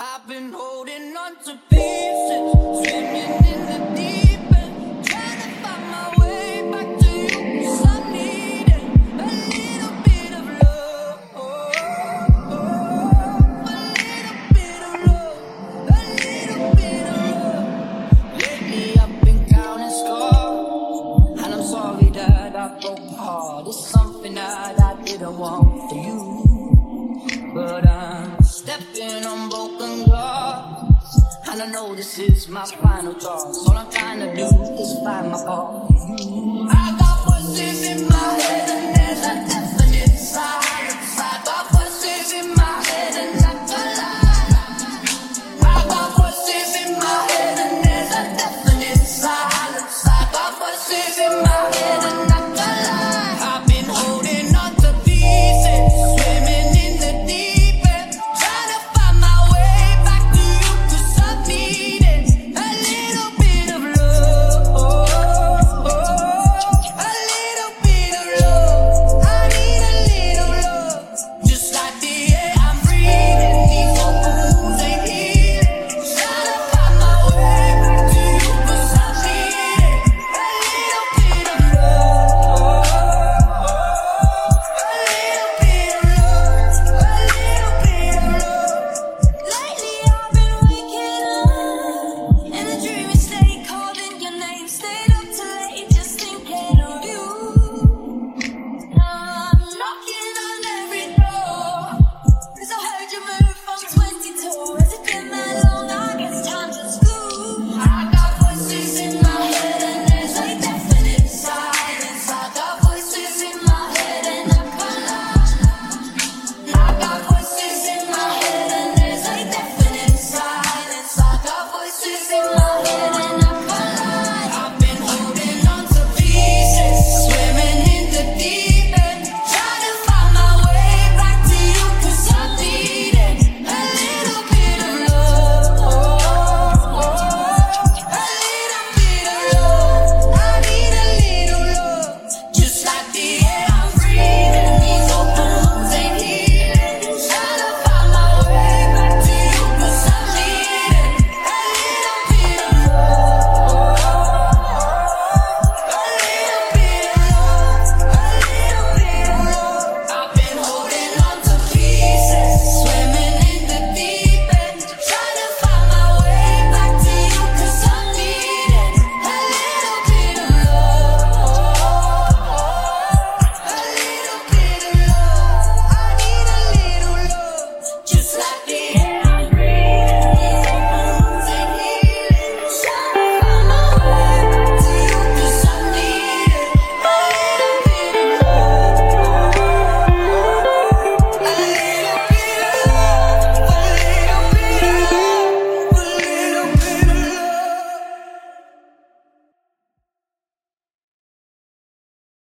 I've been holding on to pieces, swimming in the deep end, trying to find my way back to you. I'm a little bit of love, a little bit of love, a little bit of love. Lately I've been counting scars, and I'm sorry that I broke heart. It's something that I didn't want for you, and I know this is my final choice. All I'm trying to do is find my part.